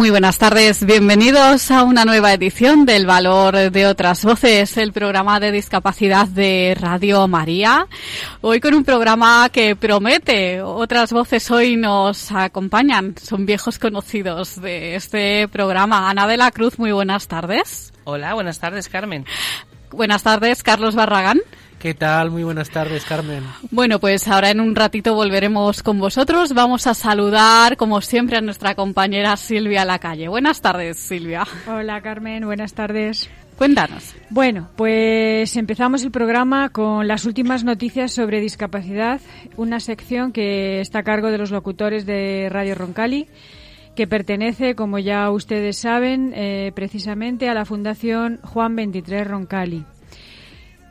Muy buenas tardes, bienvenidos a una nueva edición del Valor de otras Voces, el programa de discapacidad de Radio María. Hoy con un programa que promete, otras voces hoy nos acompañan, son viejos conocidos de este programa. Ana de la Cruz, muy buenas tardes. Hola, buenas tardes, Carmen. Buenas tardes, Carlos Barragán. ¿Qué tal? Muy buenas tardes, Carmen. Bueno, pues ahora en un ratito volveremos con vosotros. Vamos a saludar, como siempre, a nuestra compañera Silvia Lacalle. Buenas tardes, Silvia. Hola, Carmen. Buenas tardes. Cuéntanos. Bueno, pues empezamos el programa con las últimas noticias sobre discapacidad, una sección que está a cargo de los locutores de Radio Roncali que pertenece, como ya ustedes saben, eh, precisamente a la Fundación Juan 23 Roncali.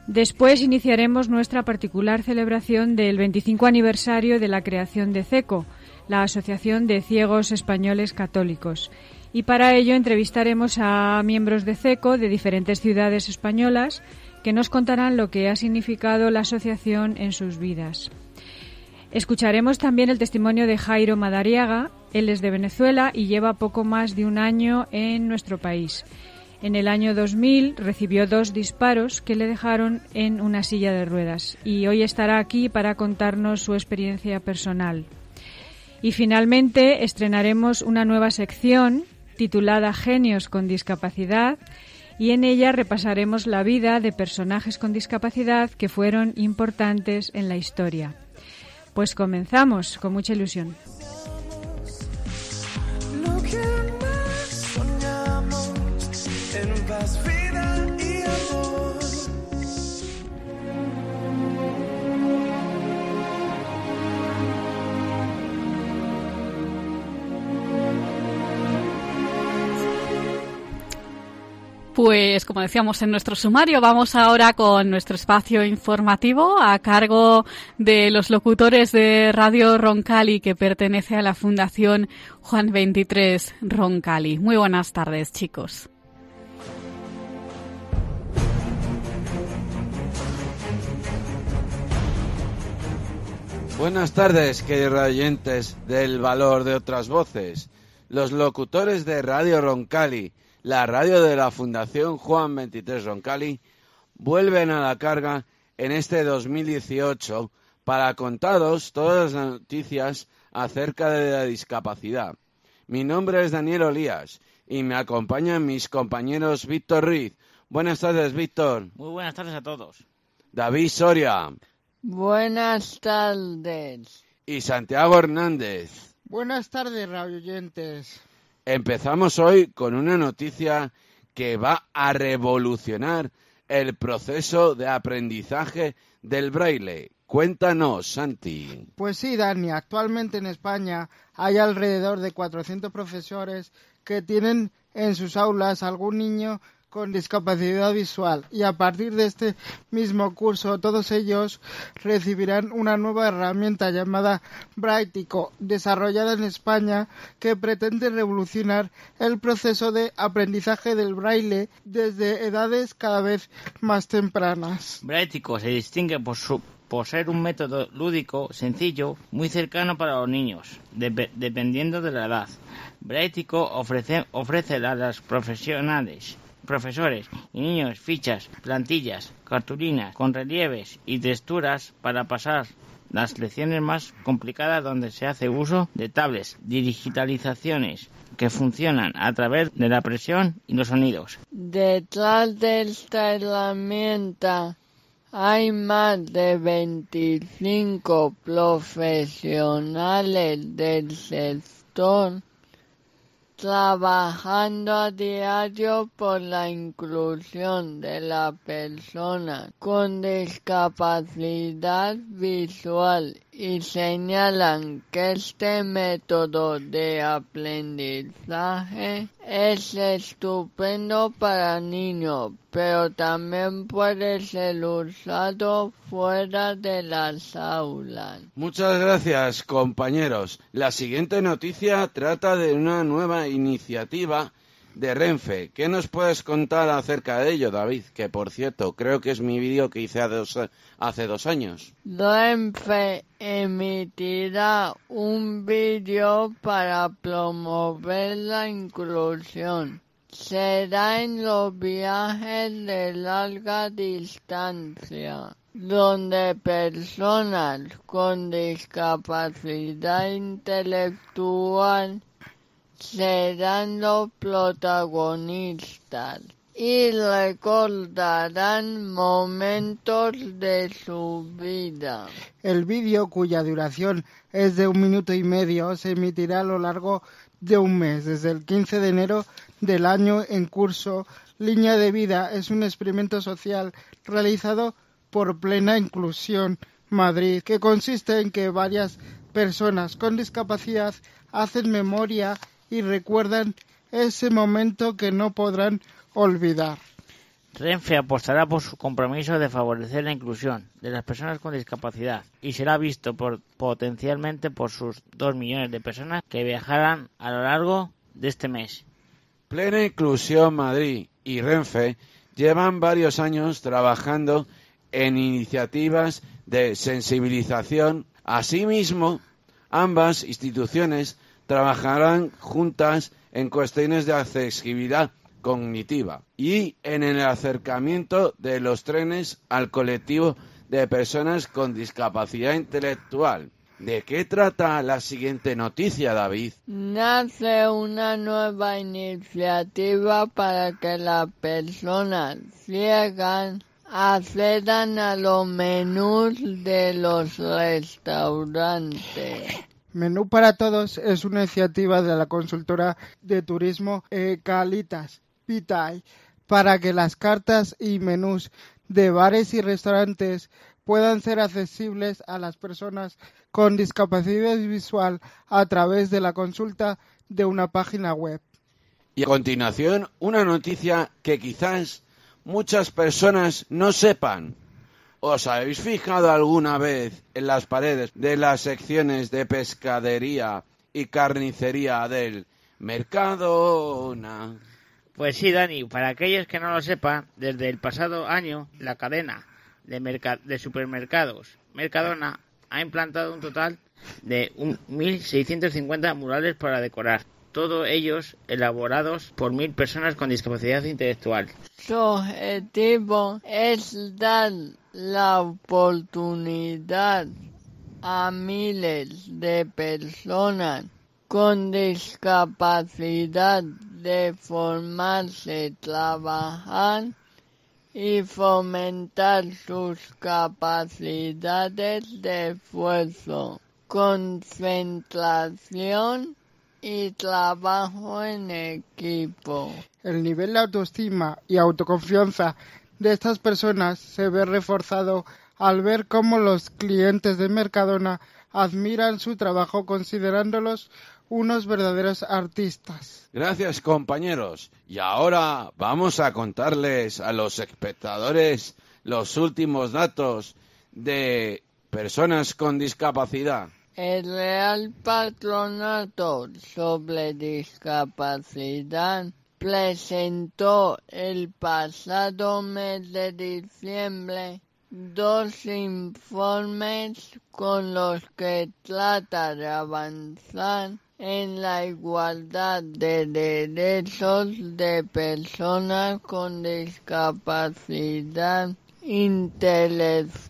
Después iniciaremos nuestra particular celebración del 25 aniversario de la creación de CECO, la Asociación de Ciegos Españoles Católicos. Y para ello entrevistaremos a miembros de CECO de diferentes ciudades españolas que nos contarán lo que ha significado la asociación en sus vidas. Escucharemos también el testimonio de Jairo Madariaga. Él es de Venezuela y lleva poco más de un año en nuestro país. En el año 2000 recibió dos disparos que le dejaron en una silla de ruedas y hoy estará aquí para contarnos su experiencia personal. Y finalmente estrenaremos una nueva sección titulada Genios con discapacidad y en ella repasaremos la vida de personajes con discapacidad que fueron importantes en la historia. Pues comenzamos con mucha ilusión. Pues como decíamos en nuestro sumario, vamos ahora con nuestro espacio informativo a cargo de los locutores de Radio Roncali que pertenece a la Fundación Juan 23 Roncali. Muy buenas tardes, chicos. Buenas tardes, queridos oyentes del valor de otras voces. Los locutores de Radio Roncali, la radio de la Fundación Juan 23 Roncali, vuelven a la carga en este 2018 para contaros todas las noticias acerca de la discapacidad. Mi nombre es Daniel Olías y me acompañan mis compañeros Víctor Ruiz. Buenas tardes, Víctor. Muy buenas tardes a todos. David Soria. Buenas tardes. Y Santiago Hernández. Buenas tardes, radio oyentes. Empezamos hoy con una noticia que va a revolucionar el proceso de aprendizaje del braille. Cuéntanos, Santi. Pues sí, Dani, actualmente en España hay alrededor de 400 profesores que tienen en sus aulas algún niño con discapacidad visual y a partir de este mismo curso todos ellos recibirán una nueva herramienta llamada Braitico desarrollada en España que pretende revolucionar el proceso de aprendizaje del braille desde edades cada vez más tempranas. Braitico se distingue por su por ser un método lúdico, sencillo, muy cercano para los niños, dep dependiendo de la edad. Braitico ofrece a las profesionales profesores y niños fichas, plantillas, cartulinas con relieves y texturas para pasar las lecciones más complicadas donde se hace uso de tablets, digitalizaciones que funcionan a través de la presión y los sonidos. Detrás de esta herramienta hay más de 25 profesionales del sector trabajando a diario por la inclusión de la persona con discapacidad visual y señalan que este método de aprendizaje es estupendo para niños, pero también puede ser usado fuera de las aulas. Muchas gracias, compañeros. La siguiente noticia trata de una nueva iniciativa de Renfe. ¿Qué nos puedes contar acerca de ello, David? Que por cierto, creo que es mi vídeo que hice hace dos, años. Renfe emitirá un vídeo para promover la inclusión. Será en los viajes de larga distancia donde personas con discapacidad intelectual serán los protagonistas y recordarán momentos de su vida. El vídeo, cuya duración es de un minuto y medio, se emitirá a lo largo de un mes, desde el 15 de enero del año en curso. Línea de Vida es un experimento social realizado por Plena Inclusión Madrid, que consiste en que varias personas con discapacidad hacen memoria y recuerdan ese momento que no podrán olvidar. Renfe apostará por su compromiso de favorecer la inclusión de las personas con discapacidad y será visto por, potencialmente por sus dos millones de personas que viajarán a lo largo de este mes. Plena Inclusión Madrid y Renfe llevan varios años trabajando en iniciativas de sensibilización. Asimismo, ambas instituciones trabajarán juntas en cuestiones de accesibilidad cognitiva y en el acercamiento de los trenes al colectivo de personas con discapacidad intelectual. ¿De qué trata la siguiente noticia, David? Nace una nueva iniciativa para que las personas ciegas accedan a los menús de los restaurantes. Menú para Todos es una iniciativa de la consultora de turismo Calitas Pitay para que las cartas y menús de bares y restaurantes puedan ser accesibles a las personas con discapacidad visual a través de la consulta de una página web. Y a continuación, una noticia que quizás muchas personas no sepan. ¿Os habéis fijado alguna vez en las paredes de las secciones de pescadería y carnicería del Mercadona? Pues sí, Dani, para aquellos que no lo sepan, desde el pasado año la cadena de, de supermercados Mercadona ha implantado un total de 1.650 murales para decorar todos ellos elaborados por mil personas con discapacidad intelectual. Su objetivo es dar la oportunidad a miles de personas con discapacidad de formarse, trabajar y fomentar sus capacidades de esfuerzo, concentración y trabajo en equipo. El nivel de autoestima y autoconfianza de estas personas se ve reforzado al ver cómo los clientes de Mercadona admiran su trabajo considerándolos unos verdaderos artistas. Gracias compañeros. Y ahora vamos a contarles a los espectadores los últimos datos de personas con discapacidad. El Real Patronato sobre Discapacidad presentó el pasado mes de diciembre dos informes con los que trata de avanzar en la igualdad de derechos de personas con discapacidad intelectual.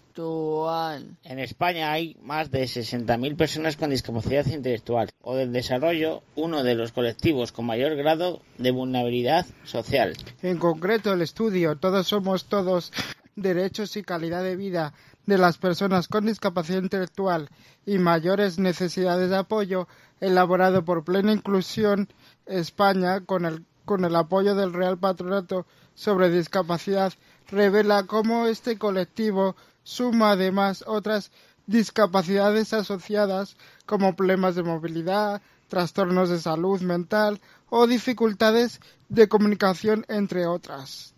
En España hay más de 60.000 personas con discapacidad intelectual o del desarrollo, uno de los colectivos con mayor grado de vulnerabilidad social. En concreto, el estudio Todos somos todos derechos y calidad de vida de las personas con discapacidad intelectual y mayores necesidades de apoyo, elaborado por Plena Inclusión España con el, con el apoyo del Real Patronato sobre Discapacidad, revela cómo este colectivo suma además otras discapacidades asociadas como problemas de movilidad, trastornos de salud mental o dificultades de comunicación, entre otras.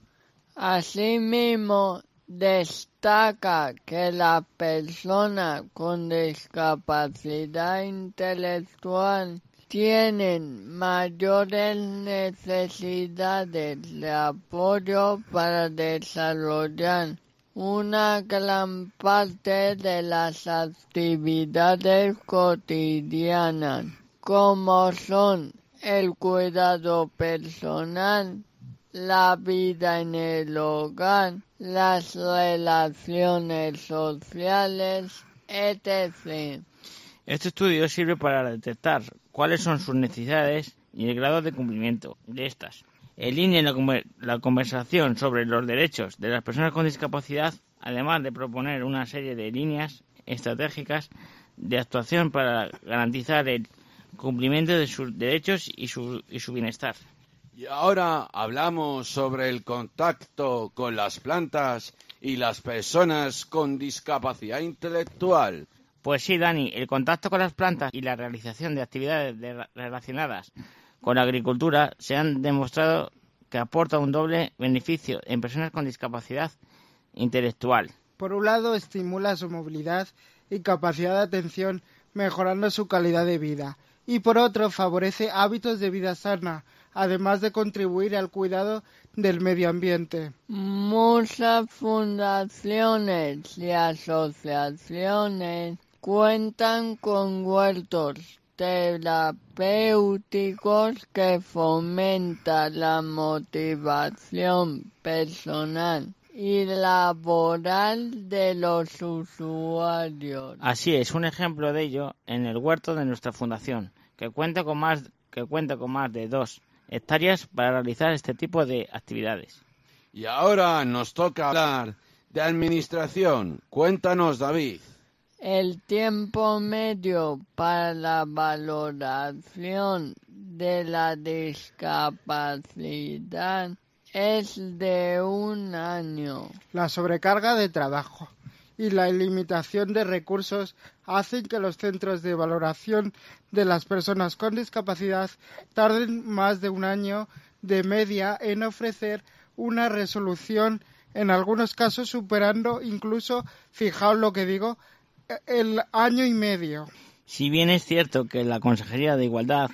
Asimismo, destaca que la persona con discapacidad intelectual tienen mayores necesidades de apoyo para desarrollar una gran parte de las actividades cotidianas, como son el cuidado personal, la vida en el hogar, las relaciones sociales, etc. Este estudio sirve para detectar cuáles son sus necesidades y el grado de cumplimiento de estas. En línea la, la conversación sobre los derechos de las personas con discapacidad, además de proponer una serie de líneas estratégicas de actuación para garantizar el cumplimiento de sus derechos y su, y su bienestar. Y ahora hablamos sobre el contacto con las plantas y las personas con discapacidad intelectual. Pues sí, Dani, el contacto con las plantas y la realización de actividades relacionadas con la agricultura se han demostrado que aporta un doble beneficio en personas con discapacidad intelectual. Por un lado, estimula su movilidad y capacidad de atención, mejorando su calidad de vida. Y por otro, favorece hábitos de vida sana, además de contribuir al cuidado del medio ambiente. Muchas fundaciones y asociaciones cuentan con huertos terapéuticos que fomentan la motivación personal y laboral de los usuarios. Así es, un ejemplo de ello en el huerto de nuestra fundación, que cuenta con más, que cuenta con más de dos hectáreas para realizar este tipo de actividades. Y ahora nos toca hablar de administración. Cuéntanos, David. El tiempo medio para la valoración de la discapacidad es de un año. La sobrecarga de trabajo y la limitación de recursos hacen que los centros de valoración de las personas con discapacidad tarden más de un año de media en ofrecer una resolución, en algunos casos superando incluso, fijaos lo que digo, el año y medio. Si bien es cierto que la Consejería de Igualdad,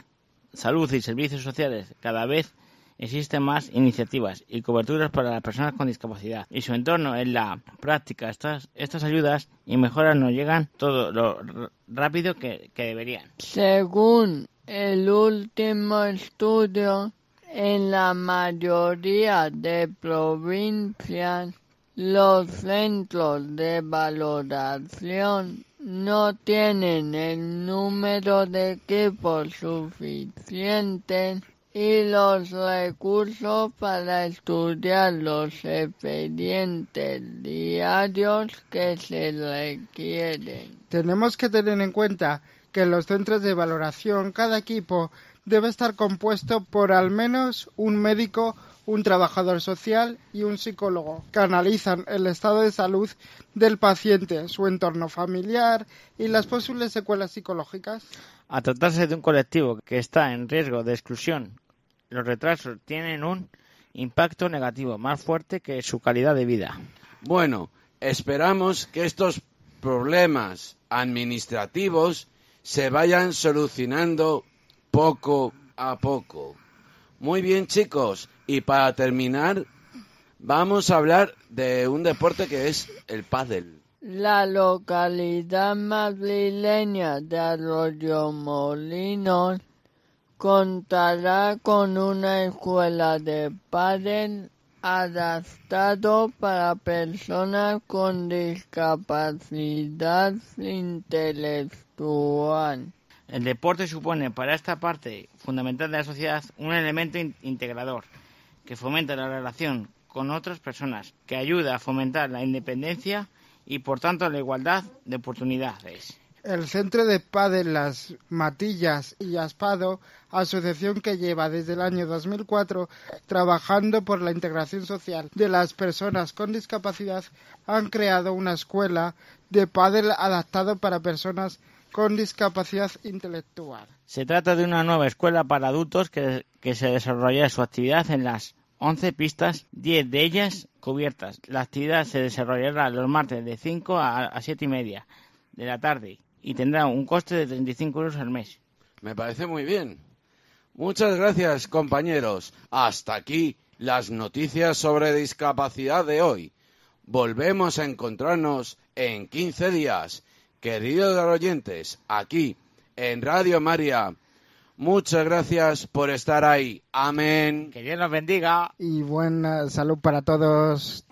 Salud y Servicios Sociales cada vez existen más iniciativas y coberturas para las personas con discapacidad y su entorno en la práctica estas, estas ayudas y mejoras no llegan todo lo rápido que, que deberían. Según el último estudio, en la mayoría de provincias los centros de valoración no tienen el número de equipos suficientes y los recursos para estudiar los expedientes diarios que se requieren. Tenemos que tener en cuenta que en los centros de valoración cada equipo debe estar compuesto por al menos un médico un trabajador social y un psicólogo, que analizan el estado de salud del paciente, su entorno familiar y las posibles secuelas psicológicas. A tratarse de un colectivo que está en riesgo de exclusión, los retrasos tienen un impacto negativo más fuerte que su calidad de vida. Bueno, esperamos que estos problemas administrativos se vayan solucionando poco a poco. Muy bien, chicos. Y para terminar, vamos a hablar de un deporte que es el pádel. La localidad madrileña de Arroyo Molinos contará con una escuela de pádel adaptado para personas con discapacidad intelectual. El deporte supone para esta parte fundamental de la sociedad un elemento integrador que fomenta la relación con otras personas, que ayuda a fomentar la independencia y por tanto la igualdad de oportunidades. El Centro de Pádel Las Matillas y Aspado, asociación que lleva desde el año 2004 trabajando por la integración social de las personas con discapacidad, han creado una escuela de pádel adaptado para personas con discapacidad intelectual. Se trata de una nueva escuela para adultos que, que se desarrolla su actividad en las 11 pistas, 10 de ellas cubiertas. La actividad se desarrollará los martes de 5 a, 7 y media de la tarde y tendrá un coste de 35 euros al mes. Me parece muy bien. Muchas gracias, compañeros. Hasta aquí las noticias sobre discapacidad de hoy. Volvemos a encontrarnos en 15 días. Queridos oyentes, aquí en Radio María. Muchas gracias por estar ahí. Amén. Que Dios nos bendiga. Y buena salud para todos.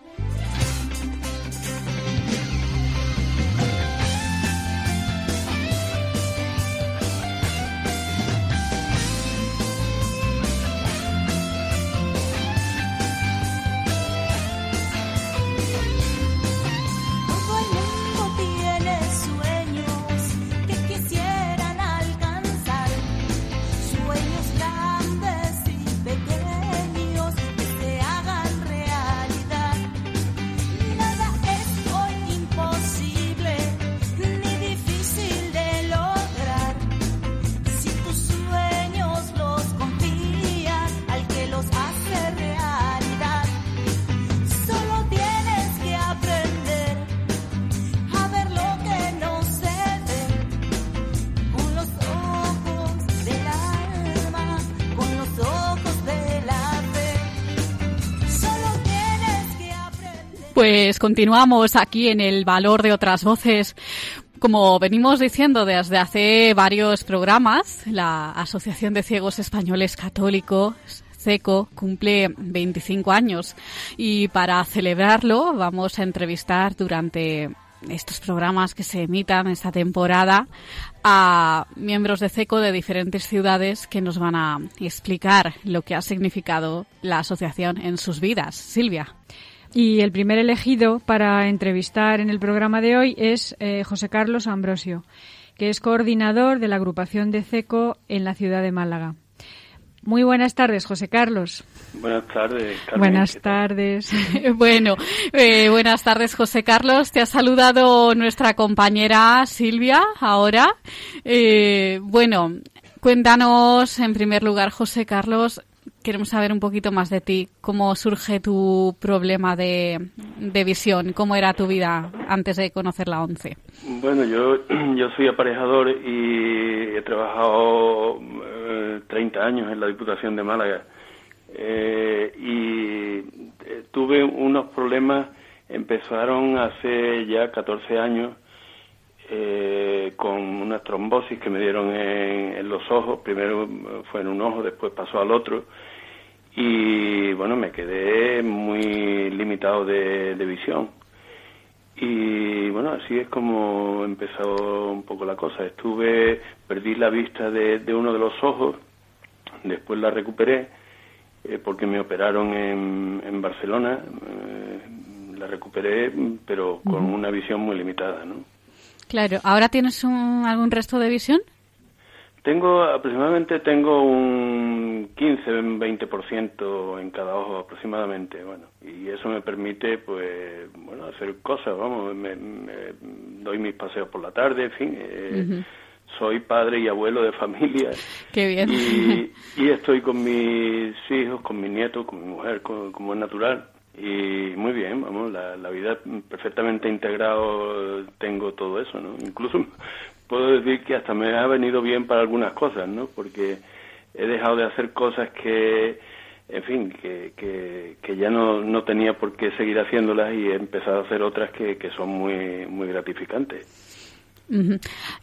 Pues continuamos aquí en el valor de otras voces. Como venimos diciendo desde hace varios programas, la Asociación de Ciegos Españoles Católicos CECO cumple 25 años y para celebrarlo vamos a entrevistar durante estos programas que se emitan esta temporada a miembros de CECO de diferentes ciudades que nos van a explicar lo que ha significado la asociación en sus vidas. Silvia. Y el primer elegido para entrevistar en el programa de hoy es eh, José Carlos Ambrosio, que es coordinador de la agrupación de CECO en la ciudad de Málaga. Muy buenas tardes, José Carlos. Buenas tardes, Carmen. Buenas tardes. bueno, eh, buenas tardes, José Carlos. Te ha saludado nuestra compañera Silvia ahora. Eh, bueno, cuéntanos en primer lugar, José Carlos, queremos saber un poquito más de ti. ¿Cómo surge tu problema de, visión? ¿Cómo era tu vida antes de conocer la ONCE? Bueno, yo, yo soy aparejador y he trabajado 30 eh, años en la Diputación de Málaga. Eh, y eh, tuve unos problemas, empezaron hace ya 14 años con una trombosis que me dieron en, los ojos. Primero fue en un ojo, después pasó al otro y bueno, me quedé muy limitado de, visión. Y bueno, así es como empezó un poco la cosa. Estuve, perdí la vista de, uno de los ojos, después la recuperé eh, porque me operaron en, en Barcelona. Eh, la recuperé, pero con una visión muy limitada, ¿no? Claro. ¿Ahora tienes algún resto de visión? Tengo aproximadamente tengo un 15, 20% en cada ojo aproximadamente, bueno, y eso me permite pues bueno, hacer cosas, vamos, me, doy mis paseos por la tarde, en fin, eh, soy padre y abuelo de familia. Qué bien. Y, estoy con mis hijos, con mis nietos, con mi mujer, como es natural. Y muy bien, vamos, la, la vida perfectamente integrado tengo todo eso, ¿no? Incluso puedo decir que hasta me ha venido bien para algunas cosas, ¿no? Porque he dejado de hacer cosas que, en fin, que, que, ya no, no tenía por qué seguir haciéndolas y he empezado a hacer otras que, que son muy, muy gratificantes.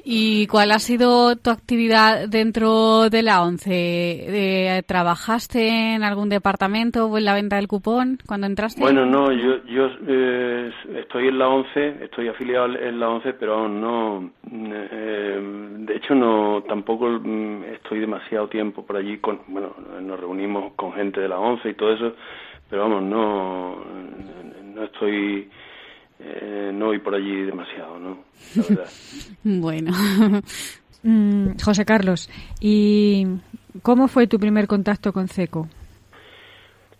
¿Y cuál ha sido tu actividad dentro de la ONCE? ¿Trabajaste en algún departamento o en la venta del cupón cuando entraste? Bueno, no, yo, yo eh, estoy en la ONCE, estoy afiliado en la ONCE, pero aún no, eh, de hecho no, tampoco mm, estoy demasiado tiempo por allí, con, bueno, nos reunimos con gente de la ONCE y todo eso, pero vamos, no, no estoy eh, no voy por allí demasiado, ¿no? La verdad. bueno. Mm, José Carlos, ¿y cómo fue tu primer contacto con CECO?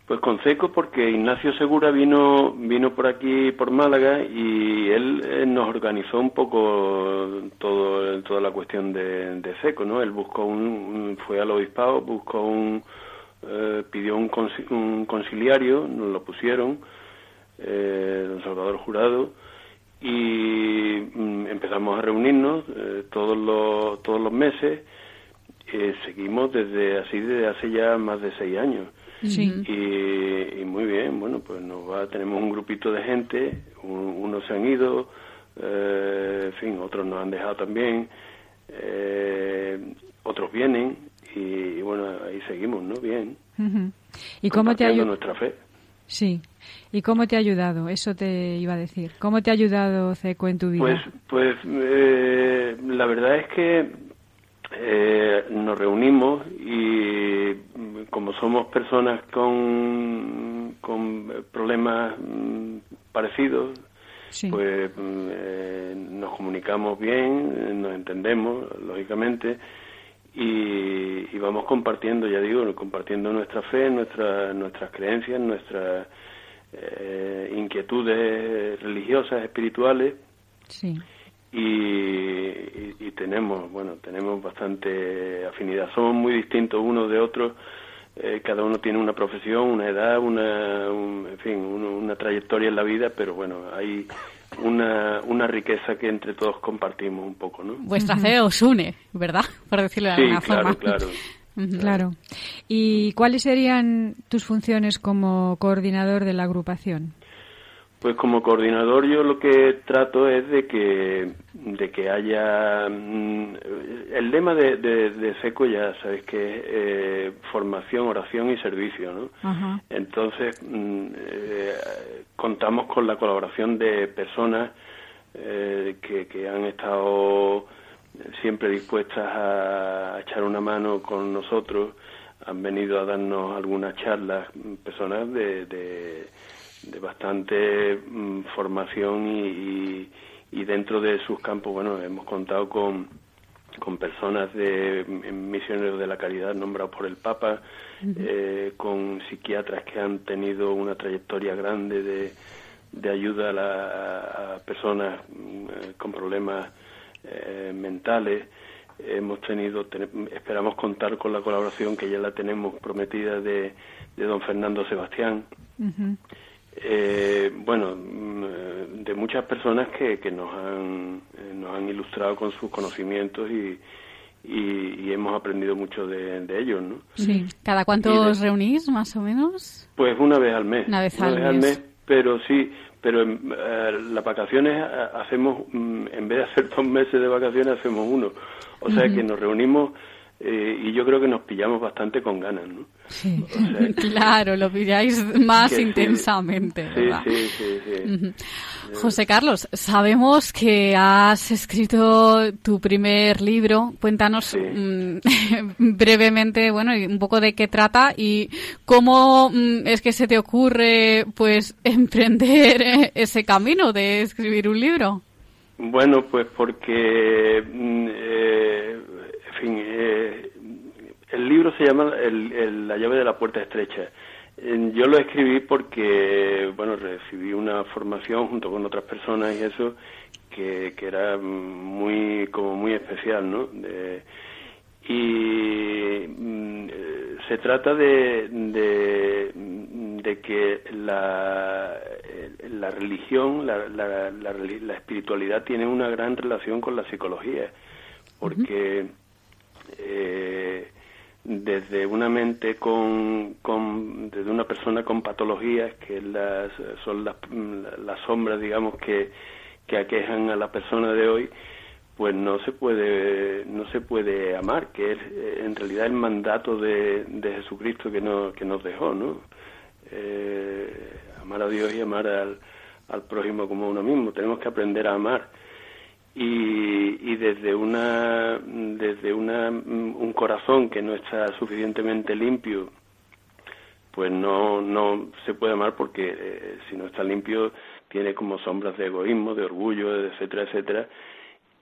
Pues con CECO porque Ignacio Segura vino vino por aquí por Málaga y él, eh, nos organizó un poco todo toda la cuestión de, de CECO, ¿no? Él buscó un, fue al obispado, buscó un eh, pidió un, un, conciliario, nos lo pusieron eh, don Salvador Jurado y mm, empezamos a reunirnos eh, todos los todos los meses eh, seguimos desde así desde hace ya más de seis años. Y, muy bien bueno pues nos va tenemos un grupito de gente unos se han ido eh, en fin otros nos han dejado también otros vienen y, bueno ahí seguimos no bien. Y cómo te ayuda nuestra fe sí ¿Y cómo te ha ayudado? Eso te iba a decir. ¿Cómo te ha ayudado CECO en tu vida? Pues, pues eh, la verdad es que eh, nos reunimos y como somos personas con, con problemas mm, parecidos, pues mm, eh, nos comunicamos bien, nos entendemos, lógicamente, y, y, vamos compartiendo, ya digo, compartiendo nuestra fe, nuestra, nuestras creencias, nuestras eh, inquietudes religiosas, espirituales. Sí. Y, tenemos, bueno, tenemos bastante afinidad. Somos muy distintos unos de otros. Eh, cada uno tiene una profesión, una edad, una, en fin, una trayectoria en la vida, pero bueno, hay una, una riqueza que entre todos compartimos un poco, ¿no? Vuestra fe os une, ¿verdad? Por decirlo de alguna forma. Claro, Claro. ¿Y cuáles serían tus funciones como coordinador de la agrupación? Pues como coordinador yo lo que trato es de que de que haya mm, el lema de, de, SECO ya sabes que es eh, formación, oración y servicio, ¿no? Entonces mm, eh, contamos con la colaboración de personas eh, que, que han estado siempre dispuestas a echar una mano con nosotros. Han venido a darnos algunas charlas, personas de, de, bastante mm, formación y, y, dentro de sus campos, bueno, hemos contado con, con personas de misioneros de la caridad nombrados por el Papa, eh, con psiquiatras que han tenido una trayectoria grande de, de ayuda a, a personas mm, con problemas eh, mentales. Hemos tenido, esperamos contar con la colaboración que ya la tenemos prometida de, de don Fernando Sebastián. Eh, bueno, mm, de muchas personas que, que nos, han, eh, nos han ilustrado con sus conocimientos y, y, hemos aprendido mucho de, de ellos, ¿no? Sí. ¿Cada cuánto os reunís, más o menos? Pues una vez al mes. Una vez, al, mes. Pero sí, pero en eh, las vacaciones eh, hacemos, mm, en vez de hacer dos meses de vacaciones, hacemos uno. O sea que nos reunimos eh, y yo creo que nos pillamos bastante con ganas, ¿no? Sí, claro, lo pilláis más intensamente, ¿verdad? Sí, sí, sí, José Carlos, sabemos que has escrito tu primer libro. Cuéntanos mm, brevemente, bueno, un poco de qué trata y cómo mm, es que se te ocurre, pues, emprender ese camino de escribir un libro. Bueno, pues porque, mm, eh, fin, eh, el libro se llama La llave de la puerta estrecha. Yo lo escribí porque, bueno, recibí una formación junto con otras personas y eso que, que era muy, como muy especial, ¿no? y mm, se trata de, de, que la, la religión, la, la, la, espiritualidad tiene una gran relación con la psicología, porque eh, desde una mente con, con, desde una persona con patologías que las, son las, las sombras digamos que, que aquejan a la persona de hoy pues no se puede no se puede amar que es eh, en realidad el mandato de, de Jesucristo que nos que nos dejó no eh, amar a Dios y amar al, al prójimo como uno mismo. Tenemos que aprender a amar y, desde una desde una un corazón que no está suficientemente limpio pues no no se puede amar porque eh, si no está limpio tiene como sombras de egoísmo, de orgullo, etcétera, etcétera,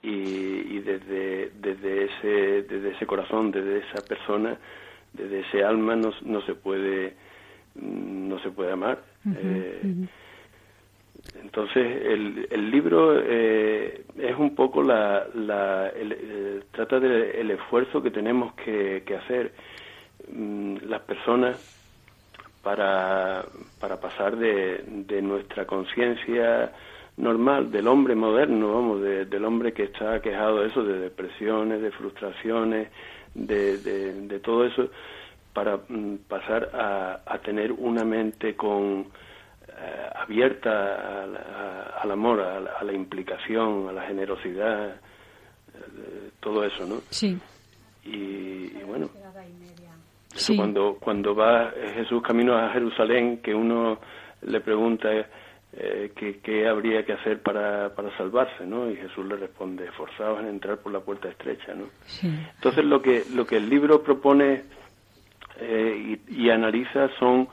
y, desde, desde, ese, desde ese corazón, desde esa persona, desde ese alma no, no se puede no se puede amar. Eh, entonces el, el libro eh, poco la, la el, eh, trata del esfuerzo que tenemos que, que hacer mm, las personas para, para pasar de, de nuestra conciencia normal del hombre moderno, vamos, del hombre que está quejado de eso, de depresiones, de frustraciones, de, de, todo eso, para mm, pasar a, a, tener una mente con abierta al amor, a la, implicación, a la generosidad, eh, todo eso, ¿no? Sí. Y, bueno, cuando cuando va Jesús camino a Jerusalén, que uno le pregunta eh, qué, habría que hacer para, para salvarse, ¿no? Y Jesús le responde, esforzados en entrar por la puerta estrecha, ¿no? Entonces lo que, lo que el libro propone eh, y, analiza son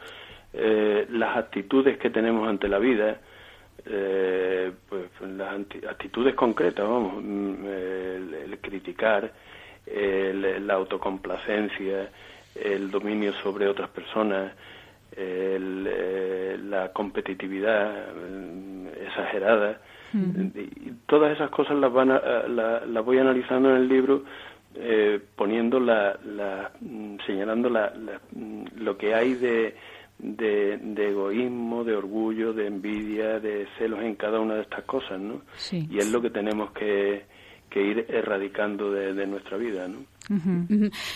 eh, las actitudes que tenemos ante la vida, eh, pues las actitudes concretas, vamos, mm, el, criticar, la autocomplacencia, el dominio sobre otras personas, el, eh, la competitividad mm, exagerada. Y todas esas cosas las, van las voy analizando en el libro eh, poniendo la, la mm, señalando la, mm, lo que hay de, de, egoísmo, de orgullo, de envidia, de celos en cada una de estas cosas, ¿no? Y es lo que tenemos que, que ir erradicando de, nuestra vida, ¿no?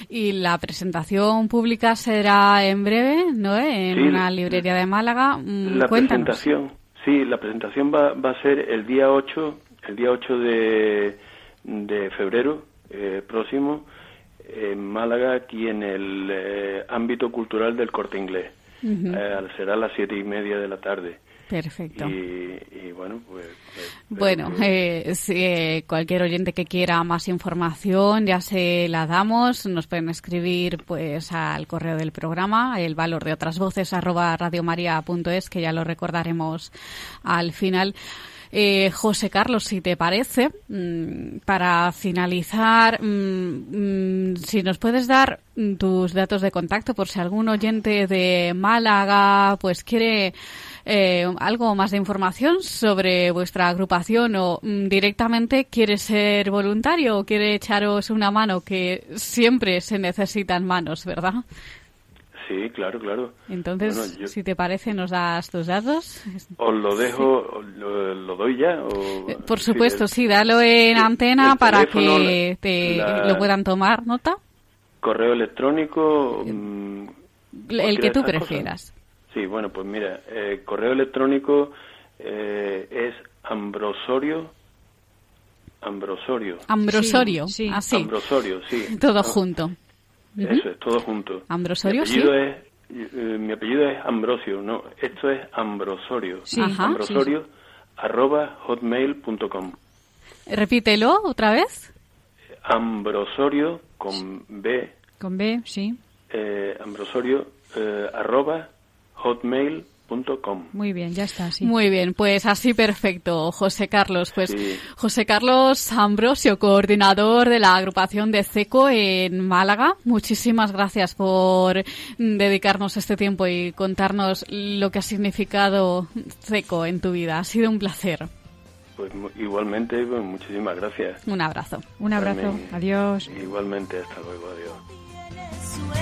Y la presentación pública será en breve, ¿no? En una librería de Málaga. Mm, la presentación, sí, la presentación va, va a ser el día 8, el día 8 de, de febrero eh, próximo en Málaga, aquí en el eh, ámbito cultural del Corte Inglés. Eh, será a las siete y media de la tarde. Perfecto. Y, bueno, pues... pues bueno, eh, si, eh, cualquier oyente que quiera más información ya se la damos. Nos pueden escribir pues al correo del programa, el valor de otras voces arroba radiomaria.es, que ya lo recordaremos al final. Eh, José Carlos, si te parece, mm, para finalizar, mm, mm, si nos puedes dar tus datos de contacto por si algún oyente de Málaga pues quiere eh, algo más de información sobre vuestra agrupación o directamente quiere ser voluntario o quiere echaros una mano, que siempre se necesitan manos, ¿verdad? Sí, claro, claro. Entonces, si te parece, nos das tus datos. Os lo dejo, lo, doy ya. Eh, por supuesto, sí, dalo en antena para que te lo puedan tomar nota. Correo electrónico. Mm, el que tú prefieras. Sí, bueno, pues mira, eh, correo electrónico eh, es ambrosorio. Ambrosorio. Ambrosorio, sí, Así. Ambrosorio, sí. Todo junto. Eso es, todo junto. Ambrosorio, mi apellido Es, eh, mi apellido es Ambrosio, no, esto es Ambrosorio. Sí. Ambrosorio, arroba hotmail.com. Repítelo otra vez. Ambrosorio con B. Con B, sí. Eh, ambrosorio, eh, arroba hotmail.com. Muy bien, ya está, sí. Muy bien, pues así perfecto, José Carlos. Pues José Carlos Ambrosio, coordinador de la agrupación de CECO en Málaga. Muchísimas gracias por dedicarnos este tiempo y contarnos lo que ha significado CECO en tu vida. Ha sido un placer. Pues igualmente, pues, muchísimas gracias. Un abrazo. Un abrazo. Adiós. Igualmente, hasta luego. Adiós.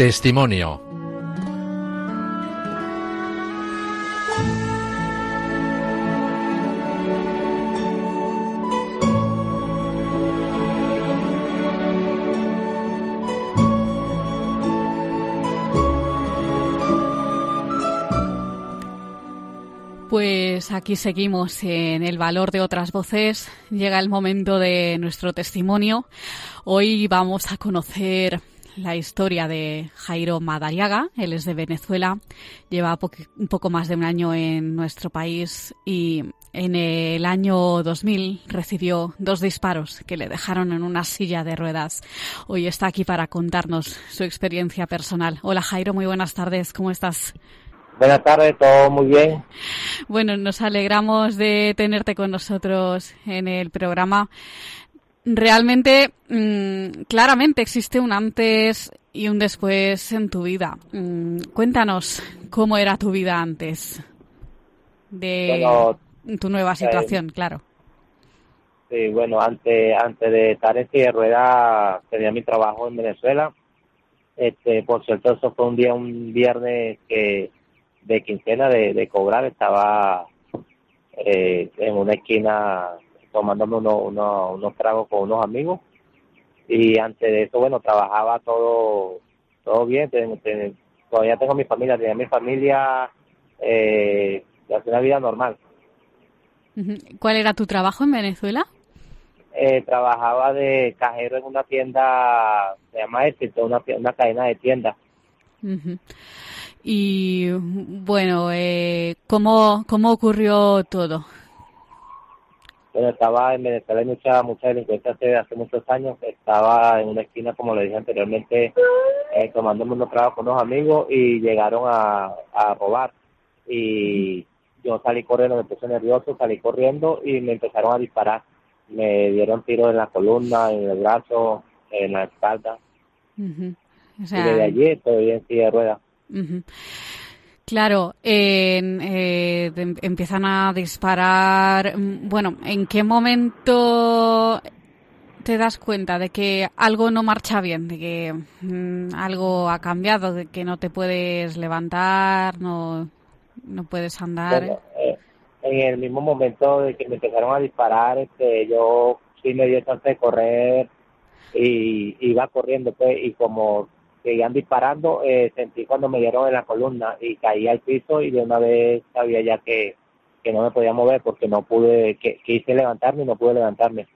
testimonio. Pues aquí seguimos en el valor de otras voces. Llega el momento de nuestro testimonio. Hoy vamos a conocer la historia de Jairo Madariaga. Él es de Venezuela, lleva un poco más de un año en nuestro país y en el año 2000 recibió dos disparos que le dejaron en una silla de ruedas. Hoy está aquí para contarnos su experiencia personal. Hola Jairo, muy buenas tardes, ¿cómo estás? Buenas tardes, todo muy bien. Bueno, nos alegramos de tenerte con nosotros en el programa realmente, mm, claramente existe un antes y un después en tu vida. Mm, cuéntanos cómo era tu vida antes de tu nueva eh, situación, claro. Sí, bueno, antes, antes de estar en silla de tenía mi trabajo en Venezuela. Este, por cierto, eso fue un día, un viernes que de quincena de, cobrar, estaba eh, en una esquina tomándome unos tragos con unos amigos y antes de eso, bueno, trabajaba todo todo bien, todavía tengo mi familia, tenía mi familia, eh, una vida normal. ¿Cuál era tu trabajo en Venezuela? Eh, trabajaba de cajero en una tienda, se llama Éxito, una, una cadena de tiendas. Y bueno, eh, ¿cómo, ¿cómo ocurrió todo? Bueno, estaba en Venezuela hay mucha, mucha delincuencia hace, hace muchos años. Estaba en una esquina, como le dije anteriormente, eh, tomándome unos tragos con unos amigos y llegaron a, a robar. Y yo salí corriendo, me puse nervioso, salí corriendo y me empezaron a disparar. Me dieron tiros en la columna, en el brazo, en la espalda. y desde allí estoy en silla de ruedas. Claro, eh, empiezan a disparar. Mm, bueno, ¿en qué momento te das cuenta de que algo no marcha bien, de que mm, algo ha cambiado, de que no te puedes levantar, no, no puedes andar? Eh, en el mismo momento de que me empezaron a disparar, este, yo sí me dio chance de correr y iba corriendo, pues, y como seguían disparando, eh, sentí cuando me dieron en la columna y caí al piso y de una vez sabía ya que, que no me podía mover porque no pude, que, quise levantarme y no pude levantarme.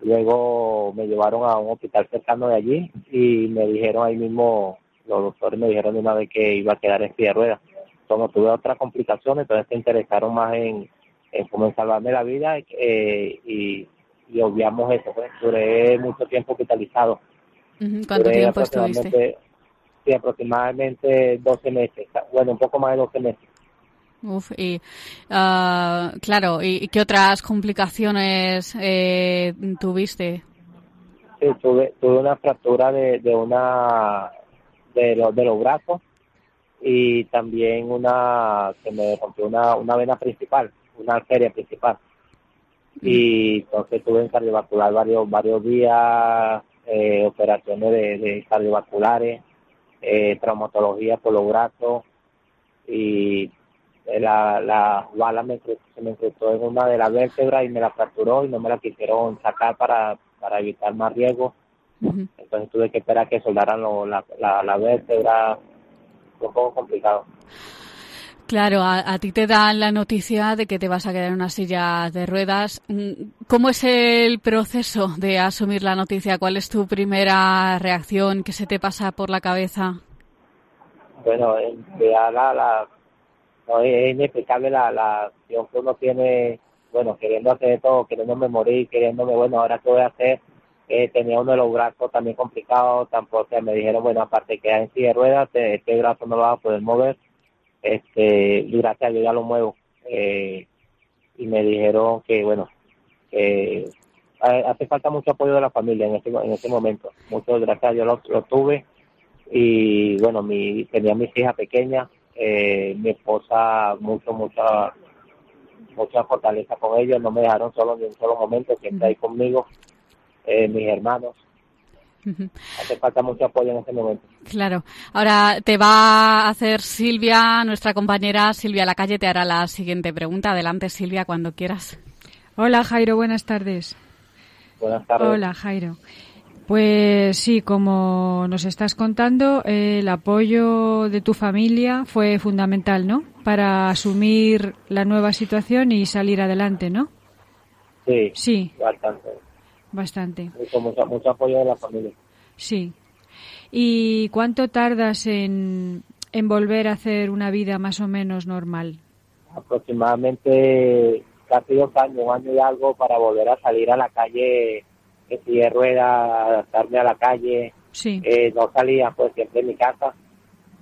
Luego me llevaron a un hospital cercano de allí y me dijeron ahí mismo, los doctores me dijeron de una vez que iba a quedar en silla de ruedas. Como tuve otras complicaciones, entonces se interesaron más en, en cómo salvarme la vida eh, y, y obviamos eso. Pues. Duré mucho tiempo hospitalizado ¿Cuánto tiempo estuviste? Sí, aproximadamente 12 meses, bueno, un poco más de 12 meses. Uf, y uh, claro, ¿y qué otras complicaciones eh, tuviste? Sí, tuve, tuve una fractura de, de una de, los de los brazos y también una se me rompió una, una vena principal, una arteria principal. Y entonces tuve en cardiovascular varios varios días, eh, operaciones de, cardiovasculares, eh, traumatología por los brazos y eh, la, la bala me, se me incrustó en una de las vértebras y me la fracturó y no me la quisieron sacar para, para evitar más riesgo. Entonces tuve que esperar que soldaran la, la, la vértebra, un poco complicado. Claro, a, ti te dan la noticia de que te vas a quedar en una silla de ruedas. Mm, ¿Cómo es el proceso de asumir la noticia? ¿Cuál es tu primera reacción? ¿Qué se te pasa por la cabeza? Bueno, la, la, no, es inexplicable la, la acción que uno tiene, bueno, queriendo hacer todo, queriéndome morir, queriéndome, bueno, ahora qué voy a hacer. Eh, tenía uno de los brazos también complicado, tampoco me dijeron, bueno, aparte que en silla de ruedas, este brazo no lo vas a poder mover este gracias a Dios ya lo muevo. Eh, y me dijeron que bueno que hace falta mucho apoyo de la familia en este en este momento. Muchas gracias a Dios lo, tuve. Y bueno mi tenía mis hijas pequeñas eh, mi esposa mucho mucha mucha fortaleza con ellos. No me dejaron solo ni un solo momento está ahí conmigo eh, mis hermanos Hace falta mucho apoyo en este momento. Claro. Ahora te va a hacer Silvia, nuestra compañera Silvia La Calle, te hará la siguiente pregunta. Adelante, Silvia, cuando quieras. Hola, Jairo, buenas tardes. Buenas tardes. Hola, Jairo. Pues sí, como nos estás contando, el apoyo de tu familia fue fundamental, ¿no? Para asumir la nueva situación y salir adelante, ¿no? Sí. Sí. Bastante. Bastante. Mucho, mucho, mucho apoyo de la familia. Sí. ¿Y cuánto tardas en, en volver a hacer una vida más o menos normal? Aproximadamente casi dos años, un año y algo para volver a salir a la calle, que si de rueda, adaptarme a la calle. Sí. Eh, no salía pues siempre en mi casa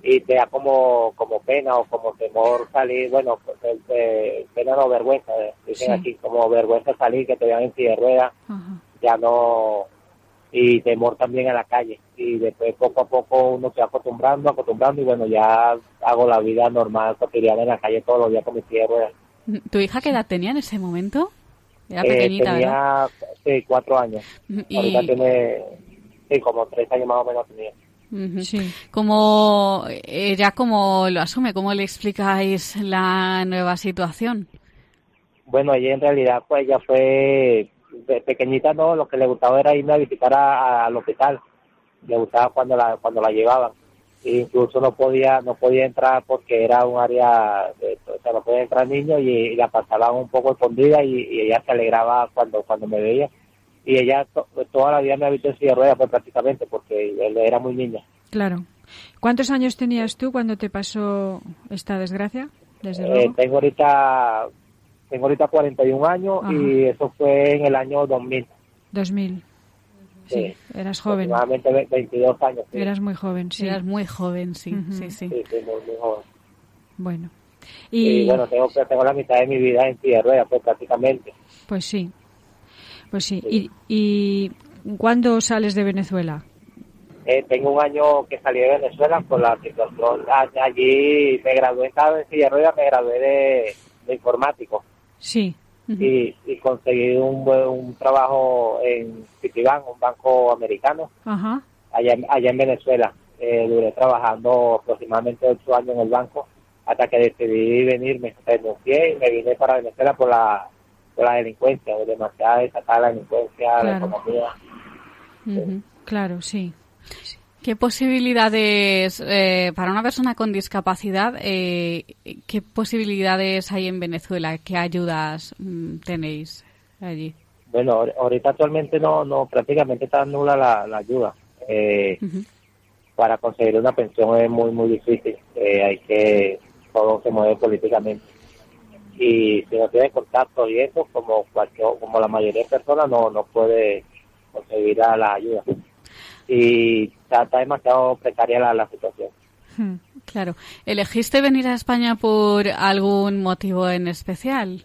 y te da como, como pena o como temor salir, bueno, pues, eh, pena o vergüenza, eh, dicen Sí. aquí, como vergüenza salir, que te vean en silla de ruedas, Ajá. Ya no, y temor también a la calle. Y después poco a poco uno se va acostumbrando, acostumbrando y bueno, ya hago la vida normal, cotidiana en la calle todos los días con mi silla de ruedas. ¿Tu hija qué edad tenía en ese momento? Era Eh, pequeñita, ¿verdad? tenía sí, cuatro años. Y- Ahorita tiene, sí, como tres años más o menos tenía. Sí. ¿Cómo, ella cómo lo asume? ¿Cómo le explicáis la nueva situación? Bueno, ella en realidad, pues ella fue de pequeñita, no, lo que le gustaba era irme a visitar a- a- al hospital. Le gustaba cuando la cuando la llevaban. E incluso no podía no podía entrar porque era un área, de- o sea, no podía entrar niños y, y la pasaban un poco escondida y, y ella se alegraba cuando cuando me veía. Y ella to- toda la vida me ha visto en silla de ruedas, pues prácticamente, porque él era muy niña. Claro. ¿Cuántos años tenías tú cuando te pasó esta desgracia? Desde Eh, luego. tengo ahorita tengo ahorita 41 años Ajá. y eso fue en el año 2000. 2000. Sí, Sí. eras joven. Aproximadamente ve- 22 años. sí. Eras muy joven, sí. Eras muy joven, sí, Ujú. sí, sí. Sí, sí, muy, muy joven. Bueno. Y, Y bueno, tengo, tengo la mitad de mi vida en silla pues prácticamente. pues sí. Pues sí. ¿Y, y cuándo sales de Venezuela? Eh, tengo un año que salí de Venezuela por la situación. A- Allí me gradué, estaba en silla me gradué de, de informático Sí. y, y conseguí un, buen- un trabajo en Citibank, un banco americano, Ajá. allá, en- allá en Venezuela. Eh, duré trabajando aproximadamente ocho años en el banco hasta que decidí venirme. Renuncié y me vine para Venezuela por la, por la delincuencia, demasiada desatada la delincuencia, la economía. Claro, sí. ¿Qué posibilidades, eh, para una persona con discapacidad, eh, qué posibilidades hay en Venezuela? ¿Qué ayudas mm, tenéis allí? Bueno, ahor- ahorita actualmente no, no prácticamente está nula la, la ayuda. Eh. Para conseguir una pensión es muy, muy difícil. Eh, hay que, todo se mueve políticamente. Y si no tiene contacto y eso, como cualquier, como la mayoría de personas, no, no puede conseguir a la ayuda. Y está, está demasiado precaria la, la situación. Hmm. Claro. ¿Elegiste venir a España por algún motivo en especial?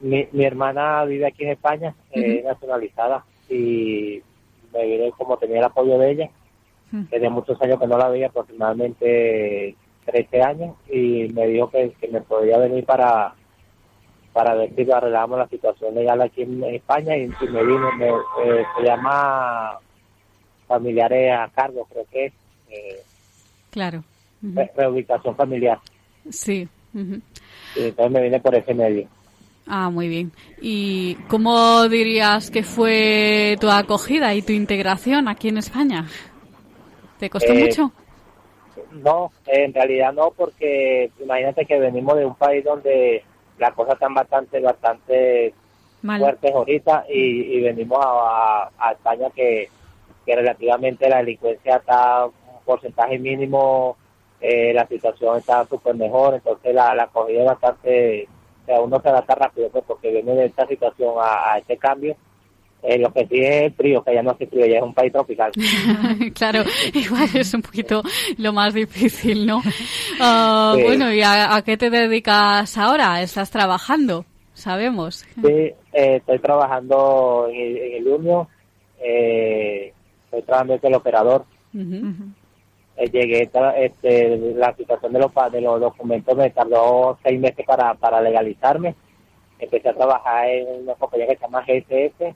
Mi, mi hermana vive aquí en España, eh, es nacionalizada, y me vine como tenía el apoyo de ella. Hmm. Tenía muchos años que no la veía, aproximadamente 13 años, y me dijo que, que me podía venir para para ver si arreglábamos la situación legal aquí en España, y, y me vino, me, eh, se llama familiares a cargo, creo que es, eh, Claro. Reubicación familiar. Sí. Y entonces me vine por ese medio. Ah, muy bien. ¿Y cómo dirías que fue tu acogida y tu integración aquí en España? ¿Te costó Eh, mucho? No, en realidad no, porque imagínate que venimos de un país donde las cosas están bastante, bastante Mal. fuertes ahorita y, y venimos a, a- a España que, que relativamente la delincuencia está un porcentaje mínimo, eh, la situación está súper mejor, entonces la, la acogida es bastante, o sea, uno se adapta rápido pues, porque viene de esta situación a, a este cambio. Eh, lo que sí es el frío, que ya no hace frío, ya es un país tropical. claro, igual es un poquito lo más difícil, ¿no? Ah, Sí. Bueno, ¿y a, a qué te dedicas ahora? ¿Estás trabajando? Sabemos. Sí, eh, estoy trabajando en el, en el eh, estoy trabajando con el operador. Eh, llegué, este, la situación de los, de los documentos me tardó seis meses para, para legalizarme. Empecé a trabajar en una compañía que se llama GSS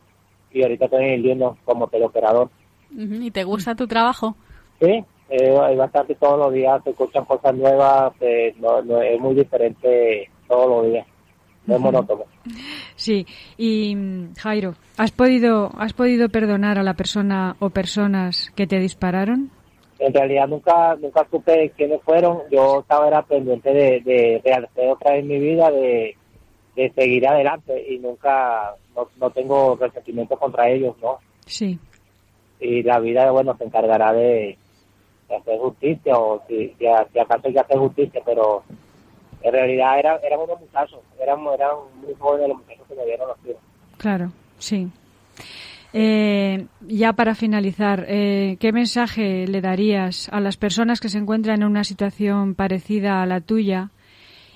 y ahorita estoy en el Union como teleoperador. ¿Y te gusta tu trabajo? Sí, eh, bastante todos los días, se escuchan cosas nuevas, eh, no, no, es muy diferente todos los días. No es monótono. Sí, y Jairo, ¿has podido, ¿has podido perdonar a la persona o personas que te dispararon? En realidad nunca nunca supe quiénes fueron, yo estaba era pendiente de, de rehacer otra vez mi vida, de, de seguir adelante y nunca, no, no tengo resentimiento contra ellos, ¿no? Sí. Y la vida, bueno, se encargará de, de hacer justicia o si, si, si acaso hay que hacer justicia, pero en realidad era, eran unos muchachos, eran, eran muy jóvenes los muchachos que me dieron los tiros. Claro, sí. Eh, ya para finalizar, eh, ¿qué mensaje le darías a las personas que se encuentran en una situación parecida a la tuya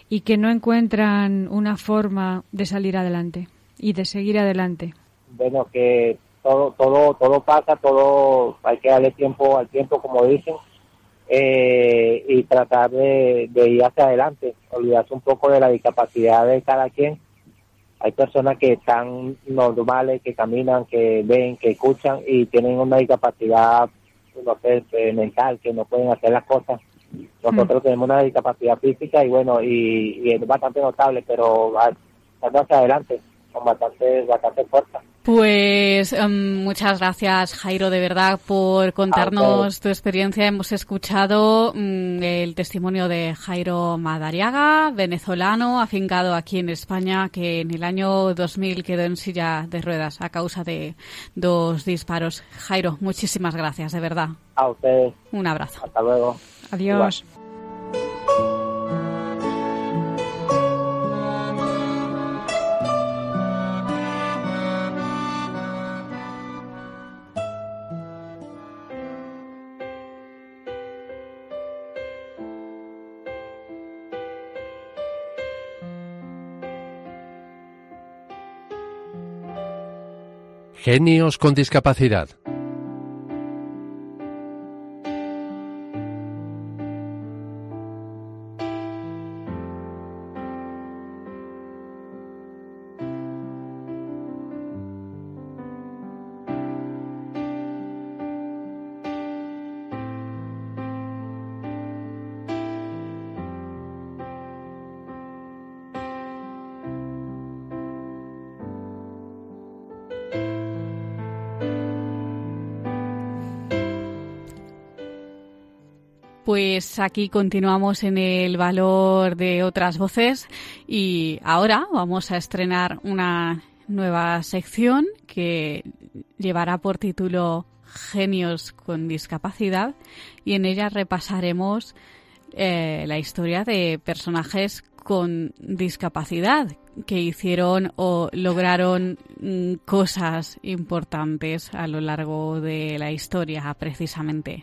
y que no encuentran una forma de salir adelante y de seguir adelante? bueno que todo todo todo pasa todo hay que darle tiempo al tiempo como dicen eh, y tratar de, de ir hacia adelante olvidarse un poco de la discapacidad de cada quien. Hay personas que están normales que caminan que ven que escuchan y tienen una discapacidad no sé eh, mental que no pueden hacer las cosas. Nosotros tenemos una discapacidad física y bueno y, y es bastante notable pero va hacia adelante bastante bastante Pues em, muchas gracias, Jairo, de verdad, por contarnos tu experiencia. Hemos escuchado mm, el testimonio de Jairo Madariaga, venezolano, afincado aquí en España, que en el año 2000 quedó en silla de ruedas a causa de dos disparos. Jairo, muchísimas gracias, de verdad. a ustedes Un abrazo. hasta luego Adiós. Genios con discapacidad. Aquí continuamos en el valor de otras voces y ahora vamos a estrenar una nueva sección que llevará por título Genios con discapacidad y en ella repasaremos eh, la historia de personajes con discapacidad que hicieron o lograron mm, cosas importantes a lo largo de la historia precisamente.